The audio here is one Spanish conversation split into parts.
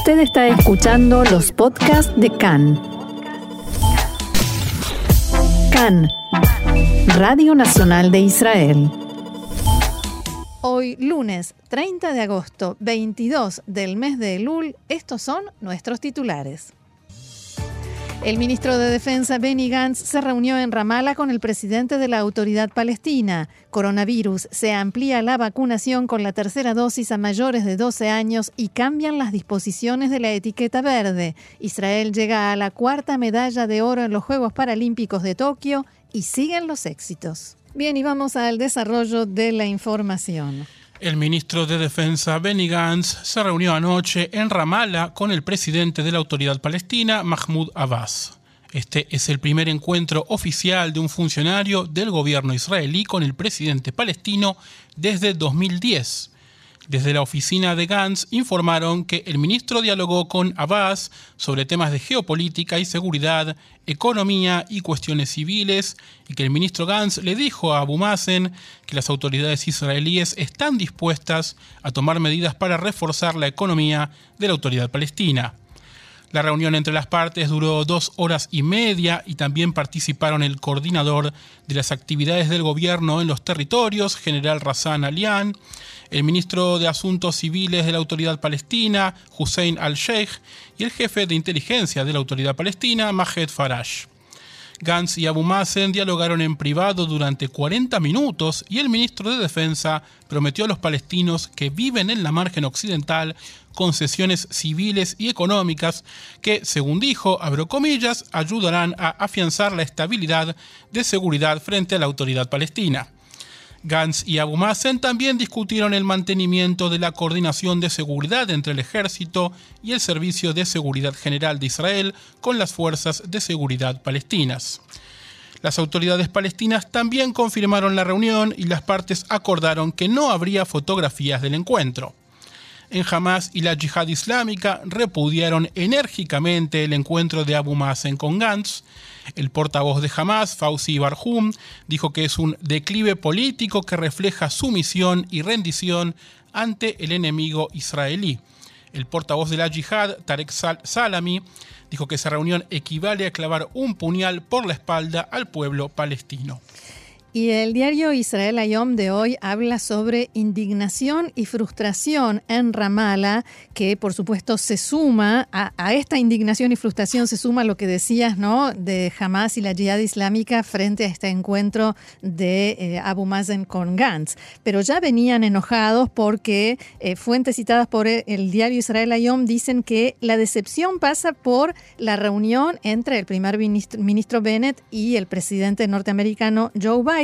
Usted está escuchando los podcasts de CAN. CAN, Radio Nacional de Israel. Hoy, lunes 30 de agosto, 22 del mes de Elul, estos son nuestros titulares. El ministro de Defensa Benny Gantz se reunió en Ramallah con el presidente de la Autoridad Palestina. Coronavirus. Se amplía la vacunación con la tercera dosis a mayores de 12 años y cambian las disposiciones de la etiqueta verde. Israel llega a la cuarta medalla de oro en los Juegos Paralímpicos de Tokio y siguen los éxitos. Bien, y vamos al desarrollo de la información. El ministro de Defensa Benny Gantz se reunió anoche en Ramallah con el presidente de la Autoridad Palestina, Mahmoud Abbas. Este es el primer encuentro oficial de un funcionario del gobierno israelí con el presidente palestino desde 2010. Desde la oficina de Gantz informaron que el ministro dialogó con Abbas sobre temas de geopolítica y seguridad, economía y cuestiones civiles, y que el ministro Gantz le dijo a Abu Mazen que las autoridades israelíes están dispuestas a tomar medidas para reforzar la economía de la autoridad palestina. La reunión entre las partes duró dos horas y media y también participaron el coordinador de las actividades del gobierno en los territorios, general Razan Alian, el ministro de Asuntos Civiles de la Autoridad Palestina, Hussein al-Sheikh, y el jefe de inteligencia de la Autoridad Palestina, Mahed Faraj. Gantz y Abu Mazen dialogaron en privado durante 40 minutos y el ministro de Defensa prometió a los palestinos que viven en la margen occidental concesiones civiles y económicas que, según dijo, abro comillas, ayudarán a afianzar la estabilidad de seguridad frente a la autoridad palestina. Gantz y Abu Mazen también discutieron el mantenimiento de la coordinación de seguridad entre el ejército y el Servicio de Seguridad General de Israel con las fuerzas de seguridad palestinas. Las autoridades palestinas también confirmaron la reunión y las partes acordaron que no habría fotografías del encuentro. En Hamas y la Yihad Islámica repudiaron enérgicamente el encuentro de Abu Mazen con Gantz el portavoz de Hamas, Fauzi Barhum, dijo que es un declive político que refleja sumisión y rendición ante el enemigo israelí. El portavoz de la yihad, Tarek Salami, dijo que esa reunión equivale a clavar un puñal por la espalda al pueblo palestino. Y el diario Israel Ayom de hoy habla sobre indignación y frustración en Ramallah, que por supuesto se suma a, esta indignación y frustración, se suma lo que decías, ¿no? De Hamas y la Jihad Islámica frente a este encuentro de eh, Abu Mazen con Gantz. Pero ya venían enojados porque eh, fuentes citadas por el diario Israel Ayom dicen que la decepción pasa por la reunión entre el primer ministro Bennett y el presidente norteamericano Joe Biden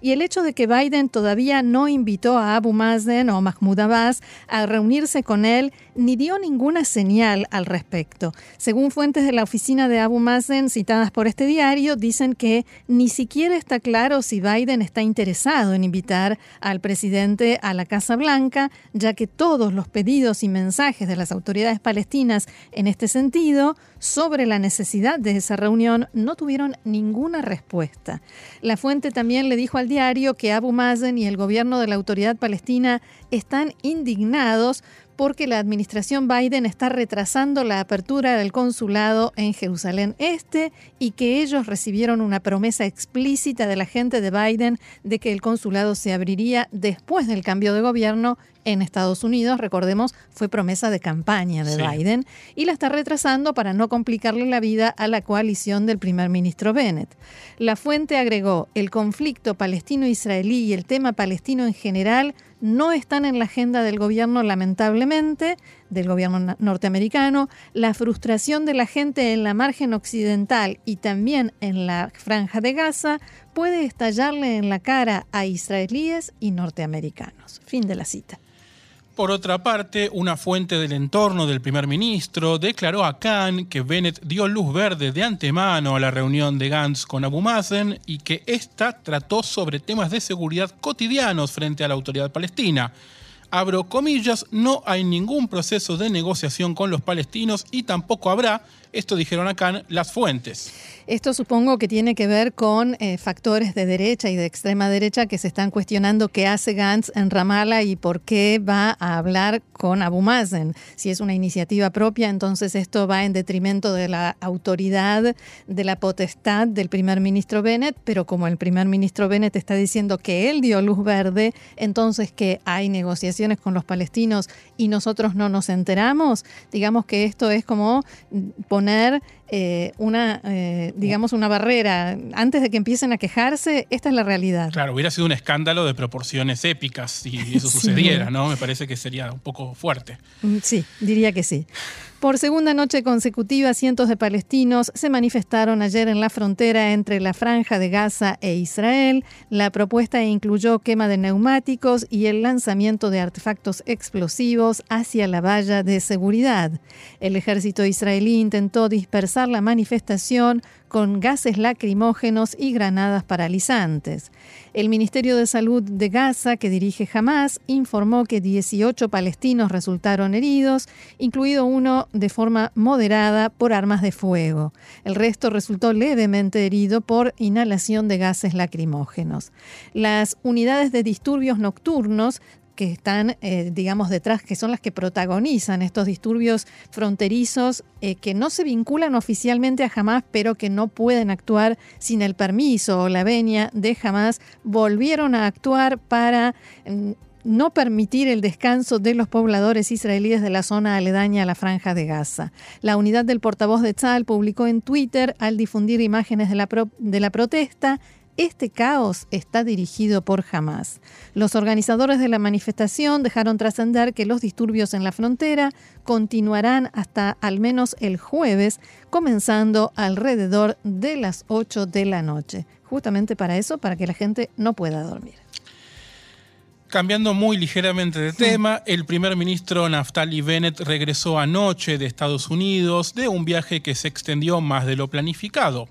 Y el hecho de que Biden todavía no invitó a Abu Mazen o Mahmoud Abbas a reunirse con él ni dio ninguna señal al respecto. Según fuentes de la oficina de Abu Mazen citadas por este diario, dicen que ni siquiera está claro si Biden está interesado en invitar al presidente a la Casa Blanca, ya que todos los pedidos y mensajes de las autoridades palestinas en este sentido sobre la necesidad de esa reunión no tuvieron ninguna respuesta. La fuente también le dijo al diario que Abu Mazen y el gobierno de la autoridad palestina están indignados porque la administración Biden está retrasando la apertura del consulado en Jerusalén Este y que ellos recibieron una promesa explícita de la gente de Biden de que el consulado se abriría después del cambio de gobierno en Estados Unidos, recordemos, fue promesa de campaña de Biden, y la está retrasando para no complicarle la vida a la coalición del primer ministro Bennett. La fuente agregó, el conflicto palestino-israelí y el tema palestino en general no están en la agenda del gobierno, lamentablemente, del gobierno norteamericano. La frustración de la gente en la margen occidental y también en la franja de Gaza puede estallarle en la cara a israelíes y norteamericanos. Fin de la cita. Por otra parte, una fuente del entorno del primer ministro declaró a Khan que Bennett dio luz verde de antemano a la reunión de Gantz con Abu Mazen y que ésta trató sobre temas de seguridad cotidianos frente a la autoridad palestina. Abro comillas, no hay ningún proceso de negociación con los palestinos y tampoco habrá, esto dijeron acá las fuentes. Esto supongo que tiene que ver con eh, factores de derecha y de extrema derecha que se están cuestionando qué hace Gantz en Ramallah y por qué va a hablar con Abu Mazen. Si es una iniciativa propia, entonces esto va en detrimento de la autoridad, de la potestad del primer ministro Bennett, pero como el primer ministro Bennett está diciendo que él dio luz verde, entonces que hay negociaciones con los palestinos y nosotros no nos enteramos, digamos que esto es como poner eh, una, eh, digamos, una barrera. Antes de que empiecen a quejarse, esta es la realidad. Claro, hubiera sido un escándalo de proporciones épicas si eso sucediera, ¿no? Me parece que sería un poco fuerte. Mm, sí, diría que sí. Por segunda noche consecutiva, cientos de palestinos se manifestaron ayer en la frontera entre la franja de Gaza e Israel. La propuesta incluyó quema de neumáticos y el lanzamiento de artefactos explosivos hacia la valla de seguridad. El ejército israelí intentó dispersar la manifestación con gases lacrimógenos y granadas paralizantes. El Ministerio de Salud de Gaza, que dirige Hamas, informó que 18 palestinos resultaron heridos, incluido uno de forma moderada por armas de fuego. El resto resultó levemente herido por inhalación de gases lacrimógenos. Las unidades de disturbios nocturnos que están, eh, digamos, detrás, que son las que protagonizan estos disturbios fronterizos eh, que no se vinculan oficialmente a Hamas, pero que no pueden actuar sin el permiso o la venia de Hamas, volvieron a actuar para mm, no permitir el descanso de los pobladores israelíes de la zona aledaña a la franja de Gaza. La unidad del portavoz de Tzal publicó en Twitter al difundir imágenes de la, de la protesta este caos está dirigido por Hamas. Los organizadores de la manifestación dejaron trascender que los disturbios en la frontera continuarán hasta al menos el jueves, comenzando alrededor de las 8 de la noche. Justamente para eso, para que la gente no pueda dormir. Cambiando muy ligeramente de tema, el primer ministro Naftali Bennett regresó anoche de Estados Unidos de un viaje que se extendió más de lo planificado.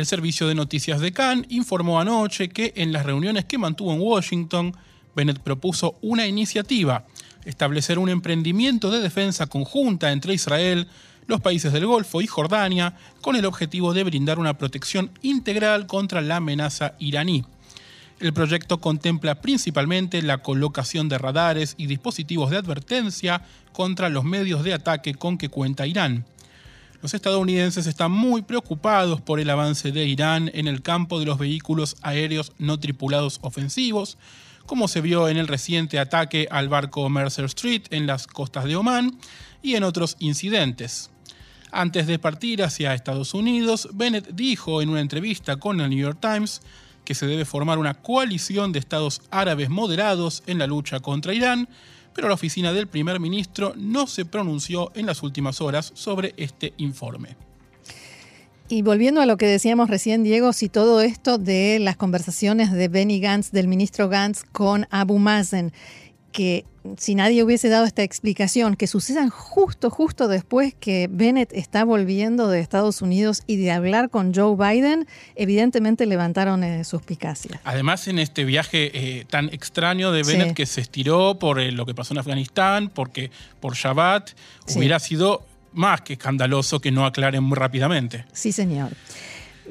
El servicio de noticias de Cannes informó anoche que en las reuniones que mantuvo en Washington, Bennett propuso una iniciativa, establecer un emprendimiento de defensa conjunta entre Israel, los países del Golfo y Jordania, con el objetivo de brindar una protección integral contra la amenaza iraní. El proyecto contempla principalmente la colocación de radares y dispositivos de advertencia contra los medios de ataque con que cuenta Irán. Los estadounidenses están muy preocupados por el avance de Irán en el campo de los vehículos aéreos no tripulados ofensivos, como se vio en el reciente ataque al barco Mercer Street en las costas de Omán y en otros incidentes. Antes de partir hacia Estados Unidos, Bennett dijo en una entrevista con el New York Times que se debe formar una coalición de estados árabes moderados en la lucha contra Irán pero la oficina del primer ministro no se pronunció en las últimas horas sobre este informe. Y volviendo a lo que decíamos recién, Diego, si todo esto de las conversaciones de Benny Gantz, del ministro Gantz, con Abu Mazen, que si nadie hubiese dado esta explicación, que sucedan justo, justo después que Bennett está volviendo de Estados Unidos y de hablar con Joe Biden, evidentemente levantaron eh, suspicacias. Además, en este viaje eh, tan extraño de Bennett que se estiró por eh, lo que pasó en Afganistán, porque por Shabbat, hubiera sido más que escandaloso que no aclaren muy rápidamente. Sí, señor.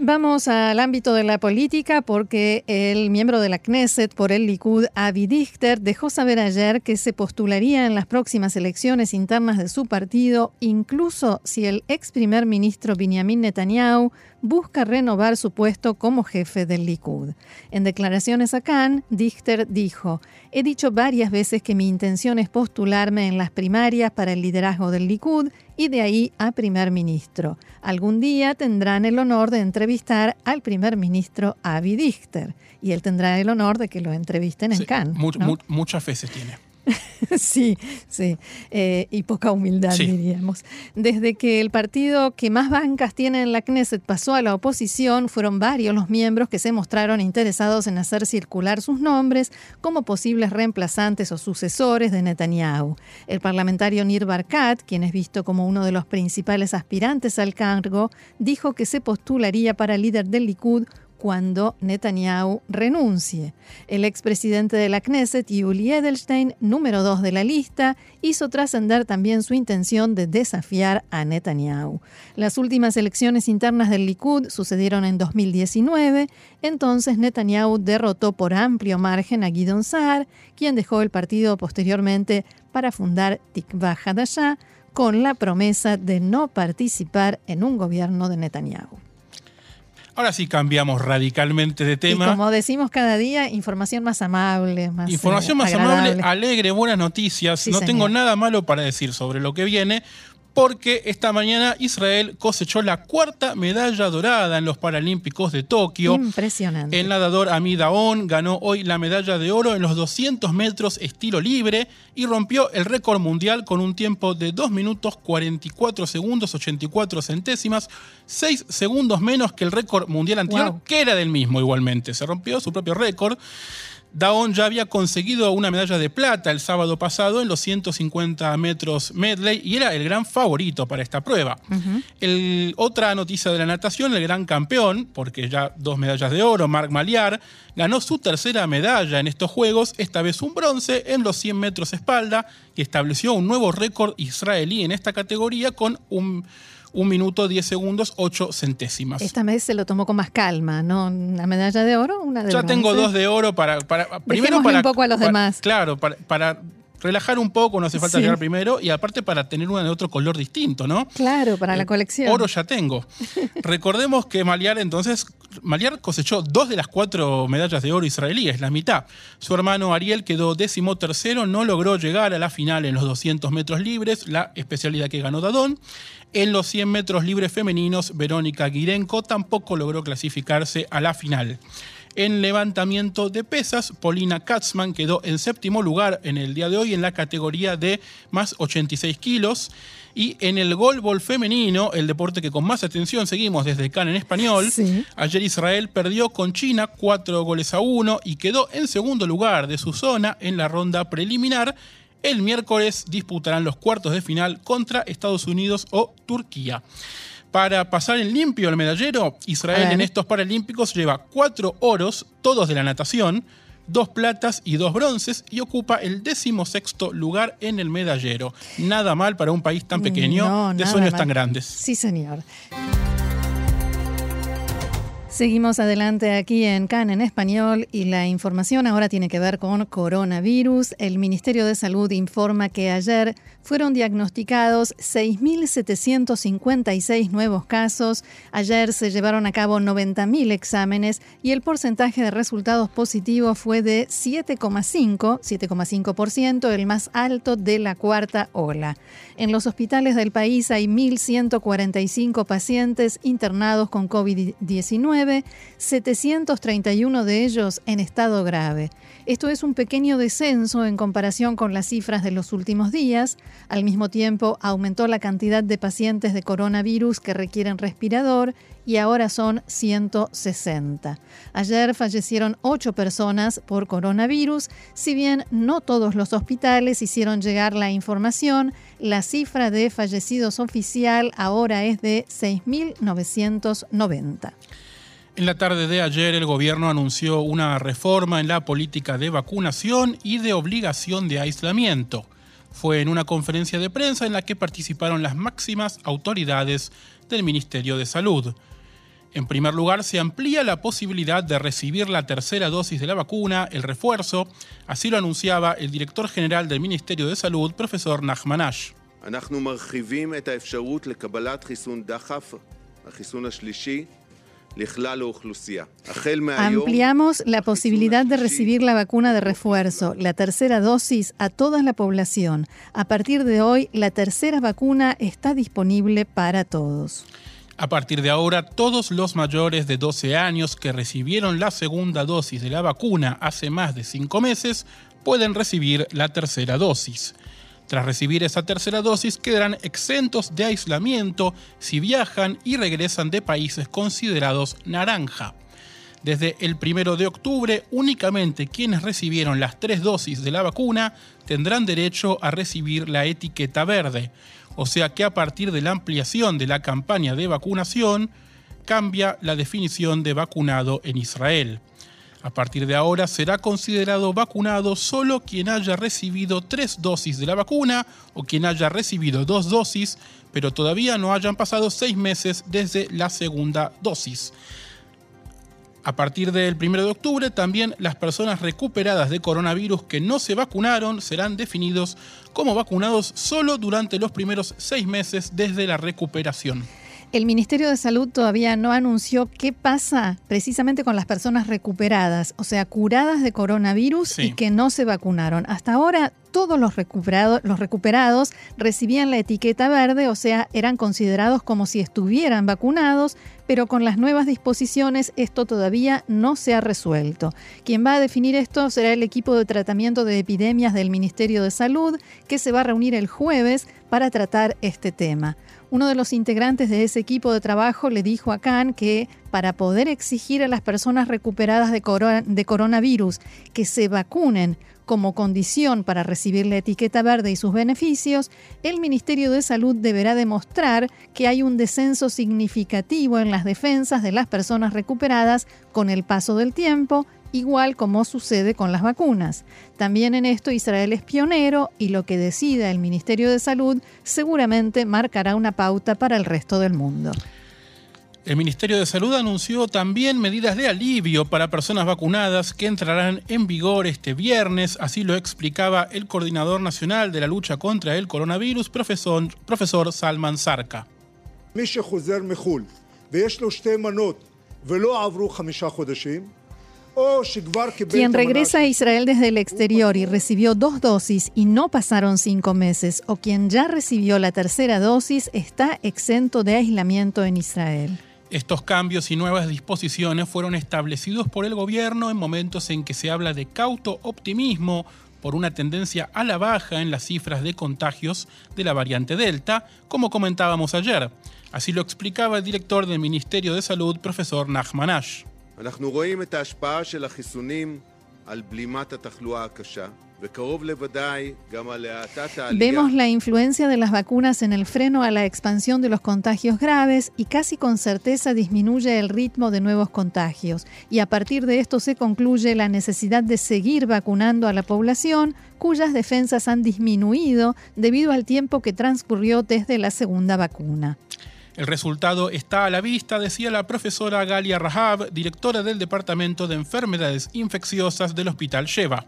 Vamos al ámbito de la política porque el miembro de la Knesset por el Likud, Avi Dichter, dejó saber ayer que se postularía en las próximas elecciones internas de su partido, incluso si el ex primer ministro Benjamin Netanyahu busca renovar su puesto como jefe del Likud. En declaraciones a Cannes, Dichter dijo, he dicho varias veces que mi intención es postularme en las primarias para el liderazgo del Likud y de ahí a primer ministro. Algún día tendrán el honor de entrevistar al primer ministro Avi Dichter y él tendrá el honor de que lo entrevisten en Cannes. muchas veces tiene. sí, sí, eh, y poca humildad diríamos. Desde que el partido que más bancas tiene en la Knesset pasó a la oposición, fueron varios los miembros que se mostraron interesados en hacer circular sus nombres como posibles reemplazantes o sucesores de Netanyahu. El parlamentario Nir Barkat, quien es visto como uno de los principales aspirantes al cargo, dijo que se postularía para líder del Likud cuando Netanyahu renuncie. El expresidente de la Knesset, Yuli Edelstein, número dos de la lista, hizo trascender también su intención de desafiar a Netanyahu. Las últimas elecciones internas del Likud sucedieron en 2019, entonces Netanyahu derrotó por amplio margen a Gidon Saar, quien dejó el partido posteriormente para fundar Tikva Hadashah, con la promesa de no participar en un gobierno de Netanyahu. Ahora sí cambiamos radicalmente de tema. Y como decimos cada día, información más amable, más Información más amable, alegre, buenas noticias. no tengo nada malo para decir sobre lo que viene, porque esta mañana Israel cosechó la cuarta medalla dorada en los Paralímpicos de Tokio. Impresionante. El nadador Amid Aon ganó hoy la medalla de oro en los 200 metros estilo libre y rompió el récord mundial con un tiempo de 2 minutos 44 segundos 84 centésimas, 6 segundos menos que el récord mundial anterior, que era del mismo igualmente. Se rompió su propio récord. Daon ya había conseguido una medalla de plata el sábado pasado en los 150 metros medley y era el gran favorito para esta prueba. otra noticia de la natación, el gran campeón, porque ya dos medallas de oro, Marc Maliar, ganó su tercera medalla en estos Juegos, esta vez un bronce en los 100 metros espalda y estableció un nuevo récord israelí en esta categoría con un un minuto 10 segundos 8 centésimas. Esta vez se lo tomó con más calma, ¿no? Una medalla de oro, una de Ya tengo dos de oro para, para primero para un poco a los demás. Claro, para, relajar un poco, no hace falta llegar primero, y aparte para tener una de otro color distinto, ¿no? Claro, para la eh, colección. Oro ya tengo. Recordemos que Maliar entonces, Maliar cosechó dos de las cuatro medallas de oro israelíes, la mitad. Su hermano Ariel quedó décimo tercero, no logró llegar a la final en los 200 metros libres, la especialidad que ganó Dadón. En los 100 metros libres femeninos, Verónica Guirenko tampoco logró clasificarse a la final. En levantamiento de pesas, Paulina Katzman quedó en séptimo lugar en el día de hoy en la categoría de más 86 kilos. Y en el golbol femenino, el deporte que con más atención seguimos desde CAN en español, ayer Israel perdió con China cuatro goles a uno y quedó en segundo lugar de su zona en la ronda preliminar el miércoles disputarán los cuartos de final contra Estados Unidos o Turquía. Para pasar en limpio el medallero, Israel en estos Paralímpicos lleva cuatro oros, todos de la natación, dos platas y dos bronces y ocupa el decimosexto lugar en el medallero. Nada mal para un país tan pequeño de sueños tan grandes. Sí, señor. Seguimos adelante aquí en CAN en español y la información ahora tiene que ver con coronavirus. El Ministerio de Salud informa que ayer fueron diagnosticados 6.756 nuevos casos. Ayer se llevaron a cabo 90.000 exámenes y el porcentaje de resultados positivos fue de 7,5, 7,5%, el más alto de la cuarta ola. En los hospitales del país hay 1.145 pacientes internados con COVID-19, 731 de ellos en estado grave. Esto es un pequeño descenso en comparación con las cifras de los últimos días. Al mismo tiempo, aumentó la cantidad de pacientes de coronavirus que requieren respirador y ahora son 160. Ayer fallecieron 8 personas por coronavirus. Si bien no todos los hospitales hicieron llegar la información, la cifra de fallecidos oficial ahora es de 6.990. En la tarde de ayer el gobierno anunció una reforma en la política de vacunación y de obligación de aislamiento. Fue en una conferencia de prensa en la que participaron las máximas autoridades del Ministerio de Salud. En primer lugar, se amplía la posibilidad de recibir la tercera dosis de la vacuna, el refuerzo, así lo anunciaba el director general del Ministerio de Salud, profesor Nachmanash. Ampliamos la posibilidad de recibir la vacuna de refuerzo, la tercera dosis, a toda la población. A partir de hoy, la tercera vacuna está disponible para todos. A partir de ahora, todos los mayores de 12 años que recibieron la segunda dosis de la vacuna hace más de cinco meses pueden recibir la tercera dosis. Tras recibir esa tercera dosis quedarán exentos de aislamiento si viajan y regresan de países considerados naranja. Desde el 1 de octubre, únicamente quienes recibieron las tres dosis de la vacuna tendrán derecho a recibir la etiqueta verde. O sea que a partir de la ampliación de la campaña de vacunación, cambia la definición de vacunado en Israel. A partir de ahora será considerado vacunado solo quien haya recibido tres dosis de la vacuna o quien haya recibido dos dosis, pero todavía no hayan pasado seis meses desde la segunda dosis. A partir del 1 de octubre, también las personas recuperadas de coronavirus que no se vacunaron serán definidos como vacunados solo durante los primeros seis meses desde la recuperación. El Ministerio de Salud todavía no anunció qué pasa precisamente con las personas recuperadas, o sea, curadas de coronavirus y que no se vacunaron. Hasta ahora todos los recuperados, los recuperados recibían la etiqueta verde, o sea, eran considerados como si estuvieran vacunados, pero con las nuevas disposiciones esto todavía no se ha resuelto. Quien va a definir esto será el equipo de tratamiento de epidemias del Ministerio de Salud, que se va a reunir el jueves para tratar este tema. Uno de los integrantes de ese equipo de trabajo le dijo a Khan que para poder exigir a las personas recuperadas de, de coronavirus que se vacunen como condición para recibir la etiqueta verde y sus beneficios, el Ministerio de Salud deberá demostrar que hay un descenso significativo en las defensas de las personas recuperadas con el paso del tiempo, igual como sucede con las vacunas. También en esto Israel es pionero y lo que decida el Ministerio de Salud seguramente marcará una pauta para el resto del mundo. El Ministerio de Salud anunció también medidas de alivio para personas vacunadas que entrarán en vigor este viernes, así lo explicaba el coordinador nacional de la lucha contra el coronavirus, profesor, profesor Salman Sarka. Quien regresa a Israel desde el exterior y recibió dos dosis y no pasaron cinco meses, o quien ya recibió la tercera dosis, está exento de aislamiento en Israel. Estos cambios y nuevas disposiciones fueron establecidos por el gobierno en momentos en que se habla de cauto optimismo por una tendencia a la baja en las cifras de contagios de la variante Delta, como comentábamos ayer. Así lo explicaba el director del Ministerio de Salud, profesor Nachman Ash. Vemos la influencia de las vacunas en el freno a la expansión de los contagios graves y casi con certeza disminuye el ritmo de nuevos contagios. Y a partir de esto se concluye la necesidad de seguir vacunando a la población cuyas defensas han disminuido debido al tiempo que transcurrió desde la segunda vacuna. El resultado está a la vista, decía la profesora Galia Rahab, directora del Departamento de Enfermedades Infecciosas del Hospital Sheva.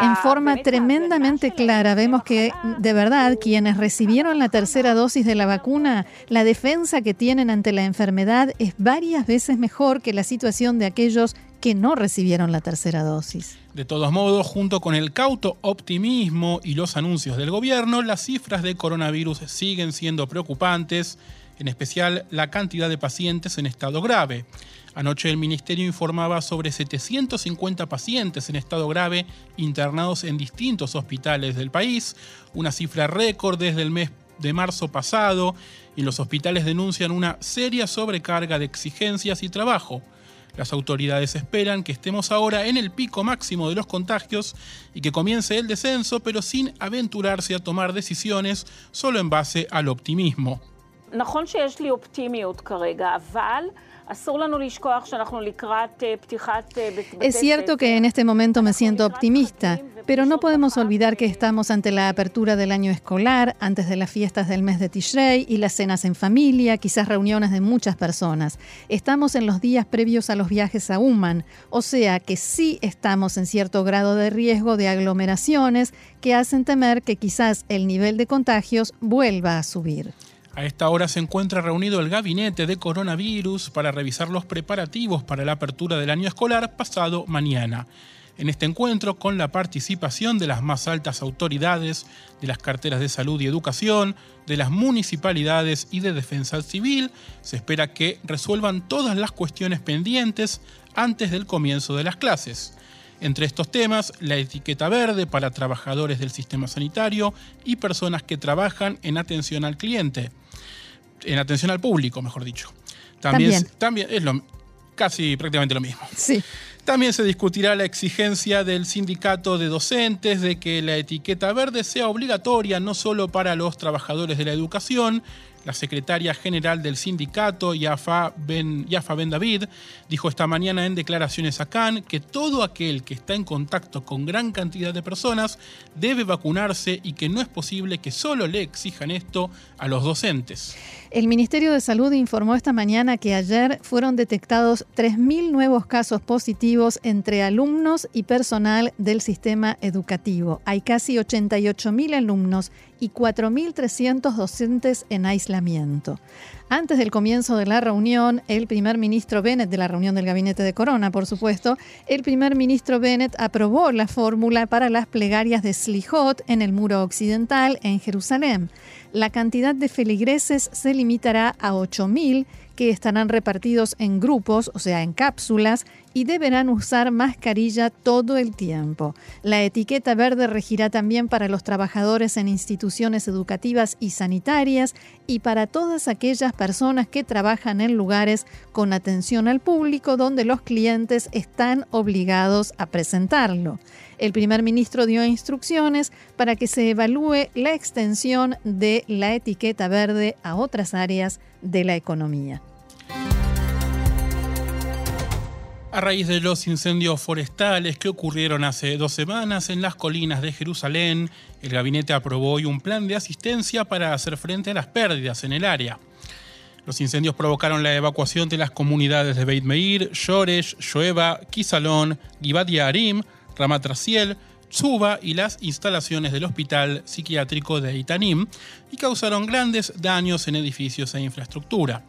En forma tremendamente clara vemos que de verdad quienes recibieron la tercera dosis de la vacuna, la defensa que tienen ante la enfermedad es varias veces mejor que la situación de aquellos que no recibieron la tercera dosis. De todos modos, junto con el cauto optimismo y los anuncios del gobierno, las cifras de coronavirus siguen siendo preocupantes en especial la cantidad de pacientes en estado grave. Anoche el Ministerio informaba sobre 750 pacientes en estado grave internados en distintos hospitales del país, una cifra récord desde el mes de marzo pasado, y los hospitales denuncian una seria sobrecarga de exigencias y trabajo. Las autoridades esperan que estemos ahora en el pico máximo de los contagios y que comience el descenso, pero sin aventurarse a tomar decisiones solo en base al optimismo. Es cierto que en este momento me siento optimista, pero no podemos olvidar que estamos ante la apertura del año escolar, antes de las fiestas del mes de Tishrei y las cenas en familia, quizás reuniones de muchas personas. Estamos en los días previos a los viajes a Uman, o sea que sí estamos en cierto grado de riesgo de aglomeraciones que hacen temer que quizás el nivel de contagios vuelva a subir. A esta hora se encuentra reunido el gabinete de coronavirus para revisar los preparativos para la apertura del año escolar pasado mañana. En este encuentro, con la participación de las más altas autoridades de las carteras de salud y educación, de las municipalidades y de defensa civil, se espera que resuelvan todas las cuestiones pendientes antes del comienzo de las clases. Entre estos temas, la etiqueta verde para trabajadores del sistema sanitario y personas que trabajan en atención al cliente en atención al público, mejor dicho. También, también. es lo, casi prácticamente lo mismo. Sí. También se discutirá la exigencia del sindicato de docentes de que la etiqueta verde sea obligatoria no solo para los trabajadores de la educación, la secretaria general del sindicato, Yafa Ben, David, dijo esta mañana en declaraciones a Cannes que todo aquel que está en contacto con gran cantidad de personas debe vacunarse y que no es posible que solo le exijan esto a los docentes. El Ministerio de Salud informó esta mañana que ayer fueron detectados 3.000 nuevos casos positivos entre alumnos y personal del sistema educativo. Hay casi 88.000 alumnos y 4.300 docentes en aislamiento. Antes del comienzo de la reunión, el primer ministro Bennett, de la reunión del gabinete de Corona, por supuesto, el primer ministro Bennett aprobó la fórmula para las plegarias de Slijot en el muro occidental en Jerusalén. La cantidad de feligreses se limitará a 8.000 que estarán repartidos en grupos, o sea, en cápsulas, y deberán usar mascarilla todo el tiempo. La etiqueta verde regirá también para los trabajadores en instituciones educativas y sanitarias y para todas aquellas personas que trabajan en lugares con atención al público donde los clientes están obligados a presentarlo. El primer ministro dio instrucciones para que se evalúe la extensión de la etiqueta verde a otras áreas de la economía. A raíz de los incendios forestales que ocurrieron hace dos semanas en las colinas de Jerusalén, el gabinete aprobó hoy un plan de asistencia para hacer frente a las pérdidas en el área. Los incendios provocaron la evacuación de las comunidades de Beit Meir, Shoresh, Shoeva, Kisalón, Givat Yarim, Ramat Raziel, Tsuba y las instalaciones del hospital psiquiátrico de Itanim y causaron grandes daños en edificios e infraestructura.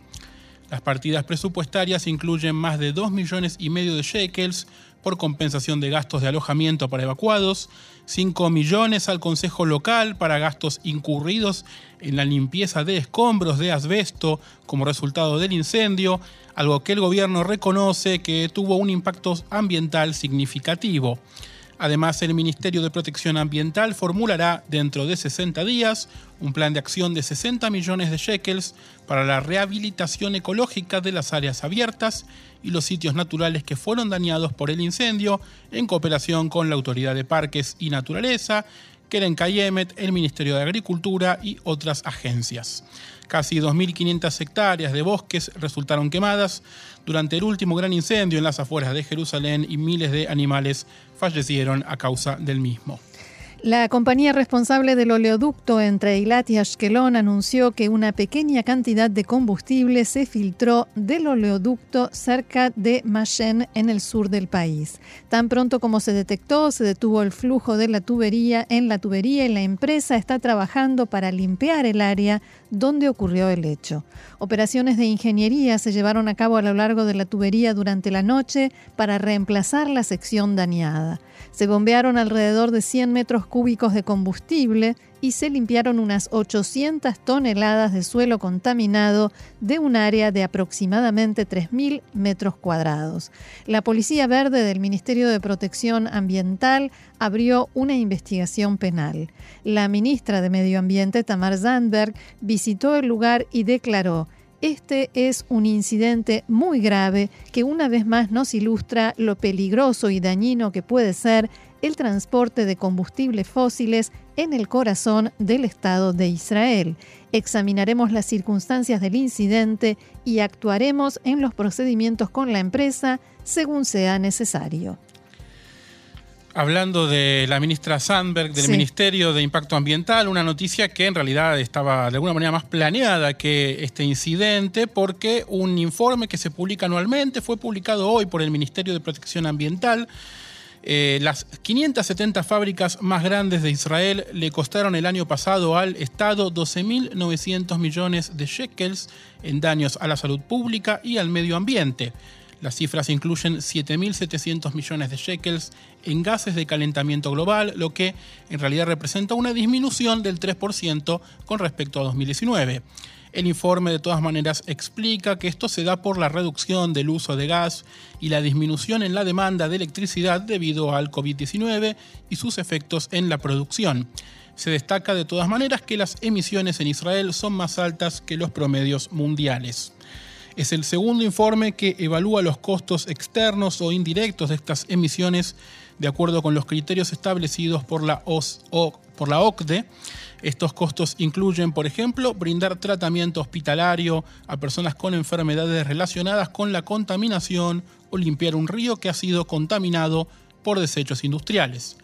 Las partidas presupuestarias incluyen más de 2 millones y medio de shekels por compensación de gastos de alojamiento para evacuados, 5 millones al Consejo Local para gastos incurridos en la limpieza de escombros de asbesto como resultado del incendio, algo que el gobierno reconoce que tuvo un impacto ambiental significativo. Además, el Ministerio de Protección Ambiental formulará dentro de 60 días un plan de acción de 60 millones de shekels para la rehabilitación ecológica de las áreas abiertas y los sitios naturales que fueron dañados por el incendio en cooperación con la Autoridad de Parques y Naturaleza, Keren Kayemet, el Ministerio de Agricultura y otras agencias. Casi 2.500 hectáreas de bosques resultaron quemadas durante el último gran incendio en las afueras de Jerusalén y miles de animales fallecieron a causa del mismo. La compañía responsable del oleoducto entre Eilat y Ashkelon anunció que una pequeña cantidad de combustible se filtró del oleoducto cerca de Mashen en el sur del país. Tan pronto como se detectó, se detuvo el flujo de la tubería en la tubería y la empresa está trabajando para limpiar el área donde ocurrió el hecho. Operaciones de ingeniería se llevaron a cabo a lo largo de la tubería durante la noche para reemplazar la sección dañada. Se bombearon alrededor de 100 metros cúbicos de combustible y se limpiaron unas 800 toneladas de suelo contaminado de un área de aproximadamente 3.000 metros cuadrados. La Policía Verde del Ministerio de Protección Ambiental abrió una investigación penal. La ministra de Medio Ambiente, Tamar Zandberg, visitó el lugar y declaró este es un incidente muy grave que una vez más nos ilustra lo peligroso y dañino que puede ser el transporte de combustibles fósiles en el corazón del Estado de Israel. Examinaremos las circunstancias del incidente y actuaremos en los procedimientos con la empresa según sea necesario. Hablando de la ministra Sandberg del Ministerio de Impacto Ambiental, una noticia que en realidad estaba de alguna manera más planeada que este incidente, porque un informe que se publica anualmente fue publicado hoy por el Ministerio de Protección Ambiental. Eh, las 570 fábricas más grandes de Israel le costaron el año pasado al Estado 12.900 millones de shekels en daños a la salud pública y al medio ambiente. Las cifras incluyen 7.700 millones de shekels en gases de calentamiento global, lo que en realidad representa una disminución del 3% con respecto a 2019. El informe de todas maneras explica que esto se da por la reducción del uso de gas y la disminución en la demanda de electricidad debido al COVID-19 y sus efectos en la producción. Se destaca de todas maneras que las emisiones en Israel son más altas que los promedios mundiales. Es el segundo informe que evalúa los costos externos o indirectos de estas emisiones de acuerdo con los criterios establecidos por la, por la OCDE. Estos costos incluyen, por ejemplo, brindar tratamiento hospitalario a personas con enfermedades relacionadas con la contaminación o limpiar un río que ha sido contaminado por desechos industriales.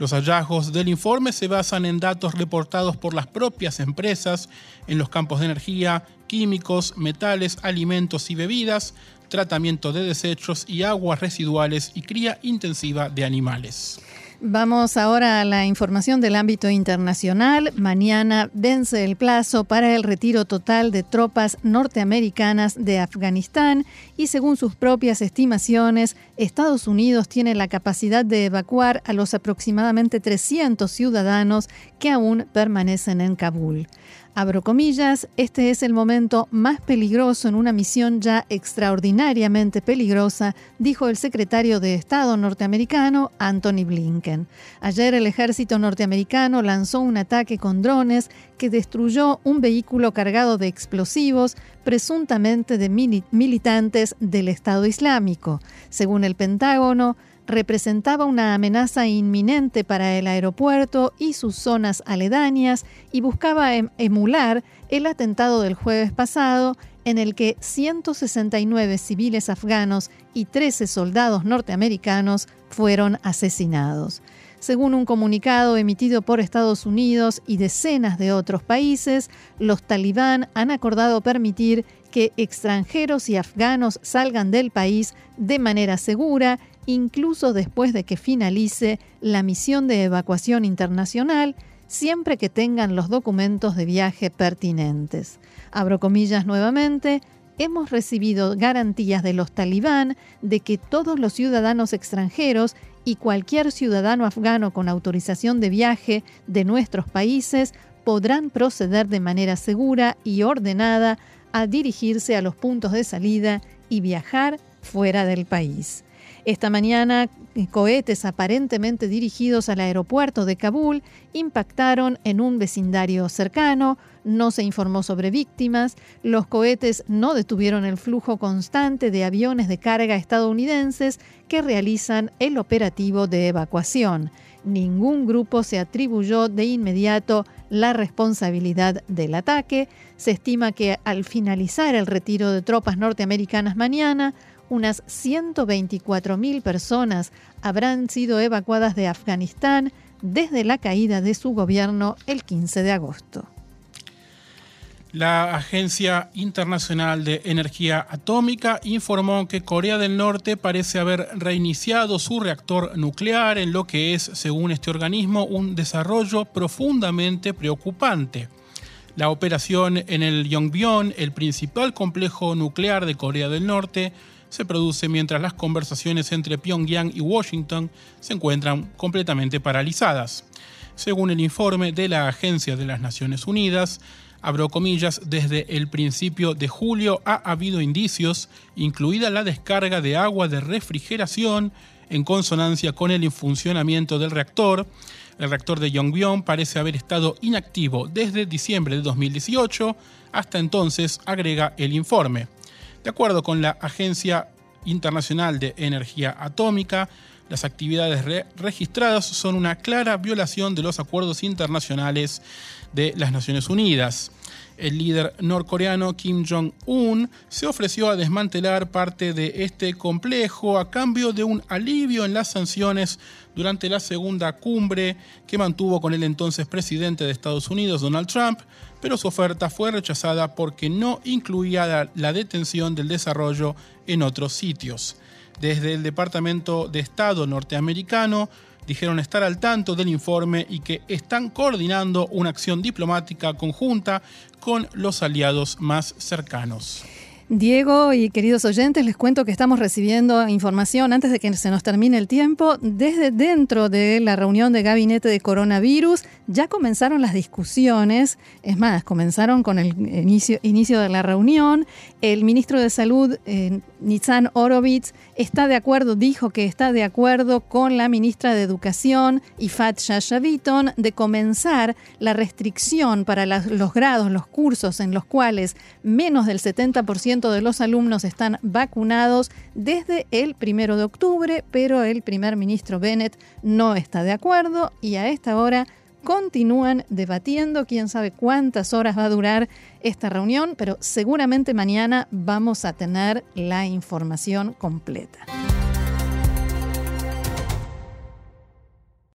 Los hallazgos del informe se basan en datos reportados por las propias empresas en los campos de energía, químicos, metales, alimentos y bebidas, tratamiento de desechos y aguas residuales y cría intensiva de animales. Vamos ahora a la información del ámbito internacional. Mañana vence el plazo para el retiro total de tropas norteamericanas de Afganistán y según sus propias estimaciones, Estados Unidos tiene la capacidad de evacuar a los aproximadamente 300 ciudadanos que aún permanecen en Kabul. Abro comillas, este es el momento más peligroso en una misión ya extraordinariamente peligrosa, dijo el secretario de Estado norteamericano Anthony Blinken. Ayer el ejército norteamericano lanzó un ataque con drones que destruyó un vehículo cargado de explosivos, presuntamente de militantes del Estado Islámico. Según el Pentágono, representaba una amenaza inminente para el aeropuerto y sus zonas aledañas y buscaba em-, emular el atentado del jueves pasado en el que 169 civiles afganos y 13 soldados norteamericanos fueron asesinados. Según un comunicado emitido por Estados Unidos y decenas de otros países, los talibán han acordado permitir que extranjeros y afganos salgan del país de manera segura incluso después de que finalice la misión de evacuación internacional, siempre que tengan los documentos de viaje pertinentes. Abro comillas nuevamente, hemos recibido garantías de los talibán de que todos los ciudadanos extranjeros y cualquier ciudadano afgano con autorización de viaje de nuestros países podrán proceder de manera segura y ordenada a dirigirse a los puntos de salida y viajar fuera del país. Esta mañana, cohetes aparentemente dirigidos al aeropuerto de Kabul impactaron en un vecindario cercano, no se informó sobre víctimas, los cohetes no detuvieron el flujo constante de aviones de carga estadounidenses que realizan el operativo de evacuación. Ningún grupo se atribuyó de inmediato la responsabilidad del ataque. Se estima que al finalizar el retiro de tropas norteamericanas mañana, unas 124.000 personas habrán sido evacuadas de Afganistán desde la caída de su gobierno el 15 de agosto. La Agencia Internacional de Energía Atómica informó que Corea del Norte parece haber reiniciado su reactor nuclear en lo que es, según este organismo, un desarrollo profundamente preocupante. La operación en el Yongbyon, el principal complejo nuclear de Corea del Norte, se produce mientras las conversaciones entre Pyongyang y Washington se encuentran completamente paralizadas. Según el informe de la Agencia de las Naciones Unidas, comillas, desde el principio de julio ha habido indicios, incluida la descarga de agua de refrigeración en consonancia con el funcionamiento del reactor. El reactor de Yongbyon parece haber estado inactivo desde diciembre de 2018 hasta entonces, agrega el informe. De acuerdo con la Agencia Internacional de Energía Atómica, las actividades registradas son una clara violación de los acuerdos internacionales de las Naciones Unidas. El líder norcoreano Kim Jong-un se ofreció a desmantelar parte de este complejo a cambio de un alivio en las sanciones durante la segunda cumbre que mantuvo con el entonces presidente de Estados Unidos, Donald Trump, pero su oferta fue rechazada porque no incluía la, detención del desarrollo en otros sitios. Desde el Departamento de Estado norteamericano, dijeron estar al tanto del informe y que están coordinando una acción diplomática conjunta con los aliados más cercanos. Diego y queridos oyentes, les cuento que estamos recibiendo información antes de que se nos termine el tiempo desde dentro de la reunión de gabinete de coronavirus ya comenzaron las discusiones, es más, comenzaron con el inicio, de la reunión. El ministro de Salud, eh, Nitzan Orovitz, está de acuerdo, dijo que está de acuerdo con la ministra de Educación, Ifat Shashaviton, de comenzar la restricción para los grados, los cursos en los cuales menos del 70% de los alumnos están vacunados desde el primero de octubre, pero el primer ministro Bennett no está de acuerdo y a esta hora continúan debatiendo, quién sabe cuántas horas va a durar esta reunión, pero seguramente mañana vamos a tener la información completa.